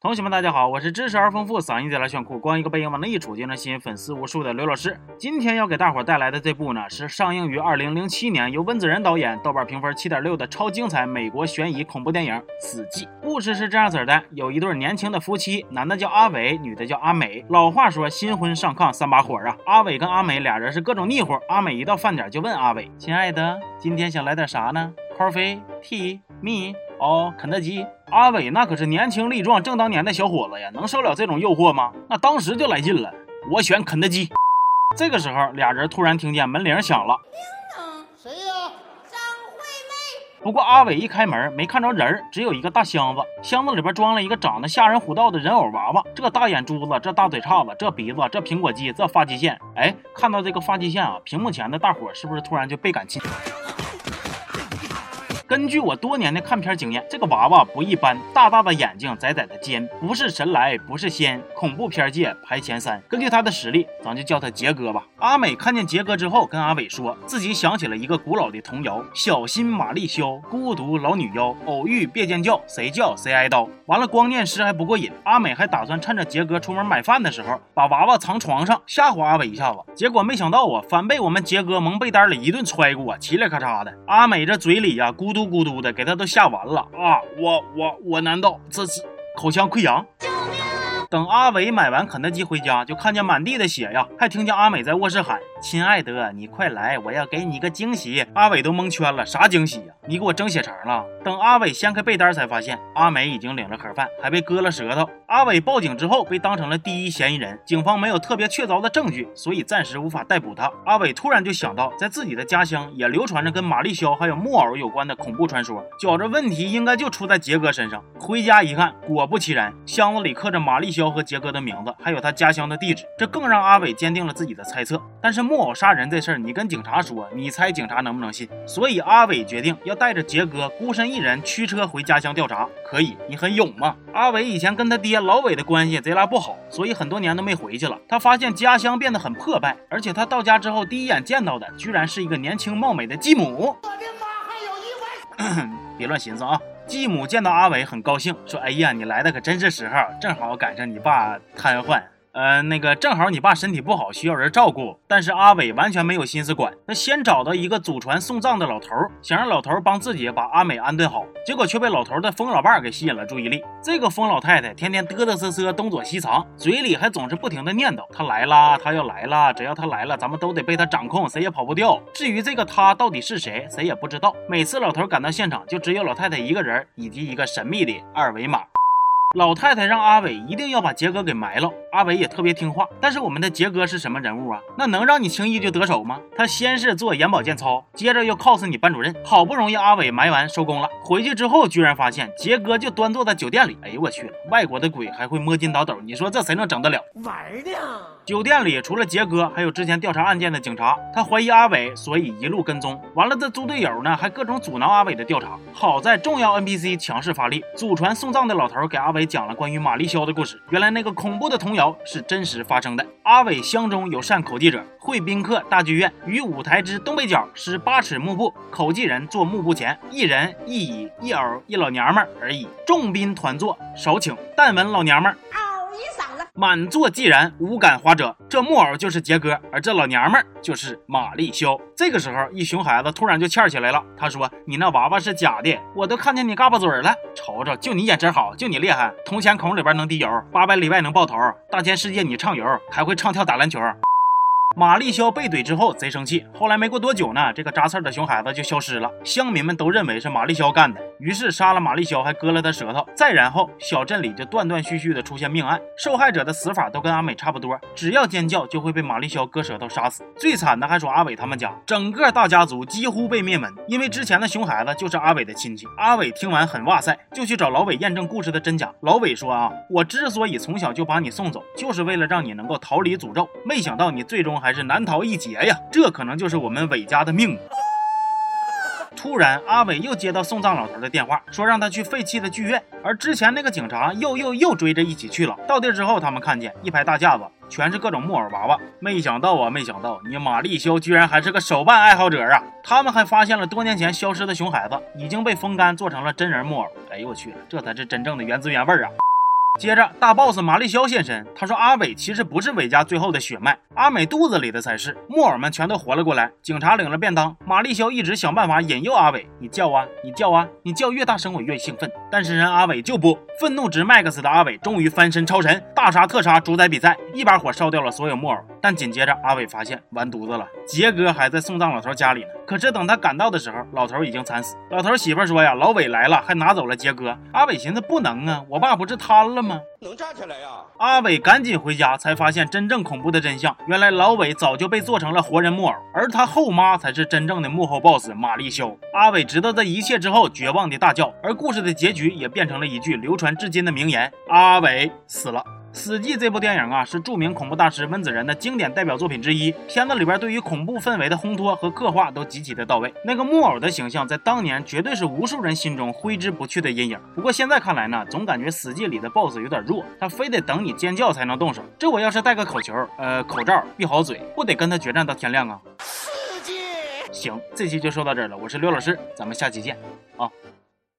同学们，大家好，我是知识而丰富、嗓音贼拉炫酷、光一个背影往那一杵就能吸引粉丝无数的刘老师。今天要给大伙带来的这部呢，是上映于二零零七年，由温子仁导演，豆瓣评分七点六的超精彩美国悬疑恐怖电影《死寂》。故事是这样子的：有一对年轻的夫妻，男的叫阿伟，女的叫阿美。老话说新婚上炕三把火啊，阿伟跟阿美俩人是各种腻乎。阿美一到饭点就问阿伟：“亲爱的，今天想来点啥呢？Coffee, tea, me？” 哦，肯德基。阿伟那可是年轻力壮、正当年的小伙子呀，能受了这种诱惑吗？那当时就来劲了。我选肯德基。这个时候，俩人突然听见门铃响了。谁呀？张惠妹。不过阿伟一开门没看着人，只有一个大箱子，箱子里边装了一个长得吓人虎道的人偶娃娃。这大眼珠子，这大嘴叉子，这鼻子，这苹果肌，这发际线。哎，看到这个发际线啊，屏幕前的大伙是不是突然就倍感亲？根据我多年的看片经验，这个娃娃不一般，大大的眼睛，窄窄的肩，不是神来不是仙，恐怖片界排前三。根据他的实力，咱就叫他杰哥吧。阿美看见杰哥之后，跟阿伟说自己想起了一个古老的童谣：小心玛丽肖，孤独老女妖，偶遇别尖叫，谁叫谁挨刀。完了，光念诗还不过瘾，阿美还打算趁着杰哥出门买饭的时候，把娃娃藏床上吓唬阿伟一下子。结果没想到啊，反被我们杰哥蒙被单里一顿揣过，嘁哩咔嚓的。阿美这嘴里呀，咕嘟 咕嘟的，给他都吓完了啊！我我我，难道这是口腔溃疡？等阿伟买完肯德基回家，就看见满地的血呀，还听见阿美在卧室喊：“亲爱的，你快来，我要给你个惊喜。”阿伟都蒙圈了，啥惊喜呀？你给我蒸血肠了？等阿伟掀开被单，才发现阿美已经领了盒饭，还被割了舌头。阿伟报警之后，被当成了第一嫌疑人。警方没有特别确凿的证据，所以暂时无法逮捕他。阿伟突然就想到，在自己的家乡也流传着跟玛丽肖还有木偶有关的恐怖传说，觉着问题应该就出在杰哥身上。回家一看，果不其然，箱子里刻着玛丽肖肖和杰哥的名字，还有他家乡的地址，这更让阿伟坚定了自己的猜测。但是木偶杀人这事儿，你跟警察说，你猜警察能不能信？所以阿伟决定要带着杰哥孤身一人驱车回家乡调查。可以，你很勇吗？阿伟以前跟他爹老伟的关系贼拉不好，所以很多年都没回去了。他发现家乡变得很破败，而且他到家之后第一眼见到的，居然是一个年轻貌美的继母。我的妈，还有一位！别乱寻思啊！继母见到阿伟很高兴，说：“哎呀，你来的可真是时候，正好赶上你爸瘫痪。”呃，那个正好你爸身体不好，需要人照顾。但是阿伟完全没有心思管，他先找到一个祖传送葬的老头，想让老头帮自己把阿美安顿好。结果却被老头的疯老伴儿给吸引了注意力。这个疯老太太天天嘚嘚瑟瑟，东躲西藏，嘴里还总是不停的念叨：“他来啦，他要来了，只要他来了，咱们都得被他掌控，谁也跑不掉。”至于这个他到底是谁，谁也不知道。每次老头赶到现场，就只有老太太一个人，以及一个神秘的二维码。老太太让阿伟一定要把杰哥给埋了，阿伟也特别听话。但是我们的杰哥是什么人物啊？那能让你轻易就得手吗？他先是做眼保健操，接着又 cos 你班主任。好不容易阿伟埋完收工了，回去之后居然发现杰哥就端坐在酒店里。哎呦我去了，外国的鬼还会摸金倒斗，你说这谁能整得了？玩呢？酒店里除了杰哥，还有之前调查案件的警察。他怀疑阿伟，所以一路跟踪。完了，这猪队友呢，还各种阻挠阿伟的调查。好在重要 NPC 强势发力，祖传送葬的老头给阿伟。讲了关于玛丽肖的故事。原来那个恐怖的童谣是真实发生的。阿伟乡中有善口技者，会宾客大剧院与舞台之东北角施八尺幕布，口技人坐幕布前，一人一椅一偶一老娘们而已。众宾团坐，少请。但闻老娘们。满座既然无感花者，这木偶就是杰哥，而这老娘们儿就是玛丽肖。这个时候，一熊孩子突然就欠起来了。他说：“你那娃娃是假的，我都看见你嘎巴嘴了。瞅瞅，就你眼神好，就你厉害，铜钱孔里边能滴油，八百里外能爆头，大千世界你畅游，还会唱跳打篮球。”玛丽肖被怼之后贼生气，后来没过多久呢，这个扎刺的熊孩子就消失了。乡民们都认为是玛丽肖干的，于是杀了玛丽肖，还割了他舌头。再然后，小镇里就断断续续的出现命案，受害者的死法都跟阿美差不多，只要尖叫就会被玛丽肖割舌头杀死。最惨的还属阿伟他们家，整个大家族几乎被灭门，因为之前的熊孩子就是阿伟的亲戚。阿伟听完很哇塞，就去找老伟验证故事的真假。老伟说啊，我之所以从小就把你送走，就是为了让你能够逃离诅咒，没想到你最终还。是难逃一劫呀！这可能就是我们伟家的命。突然，阿伟又接到送葬老头的电话，说让他去废弃的剧院。而之前那个警察又又又追着一起去了。到地儿之后，他们看见一排大架子，全是各种木偶娃娃。没想到啊，没想到你玛丽肖居然还是个手办爱好者啊！他们还发现了多年前消失的熊孩子已经被风干做成了真人木偶。哎呦我去，这才是真正的原汁原味啊！接着大 boss 玛丽肖现身，他说阿伟其实不是伟家最后的血脉，阿美肚子里的才是。木偶们全都活了过来，警察领了便当，玛丽肖一直想办法引诱阿伟，你叫啊，你叫啊，你叫越大声我越兴奋。但是人阿伟就不，愤怒值 max 的阿伟终于翻身超神，大杀特杀主宰比赛，一把火烧掉了所有木偶。但紧接着阿伟发现完犊子了，杰哥还在送葬老头家里呢。可是等他赶到的时候，老头已经惨死。老头媳妇说呀，老伟来了，还拿走了杰哥。阿伟寻思不能啊，我爸不是瘫了吗？能站起来呀？阿伟赶紧回家，才发现真正恐怖的真相。原来老伟早就被做成了活人木偶，而他后妈才是真正的幕后 boss 玛丽肖。阿伟知道这一切之后，绝望的大叫。而故事的结局也变成了一句流传至今的名言：阿伟死了。《死寂》这部电影啊，是著名恐怖大师温子仁的经典代表作品之一。片子里边对于恐怖氛围的烘托和刻画都极其的到位。那个木偶的形象在当年绝对是无数人心中挥之不去的阴影。不过现在看来呢，总感觉《死寂》里的 BOSS 有点弱，他非得等你尖叫才能动手。这我要是戴个口球，呃，口罩，闭好嘴，不得跟他决战到天亮啊？刺激！行，这期就说到这儿了。我是刘老师，咱们下期见啊。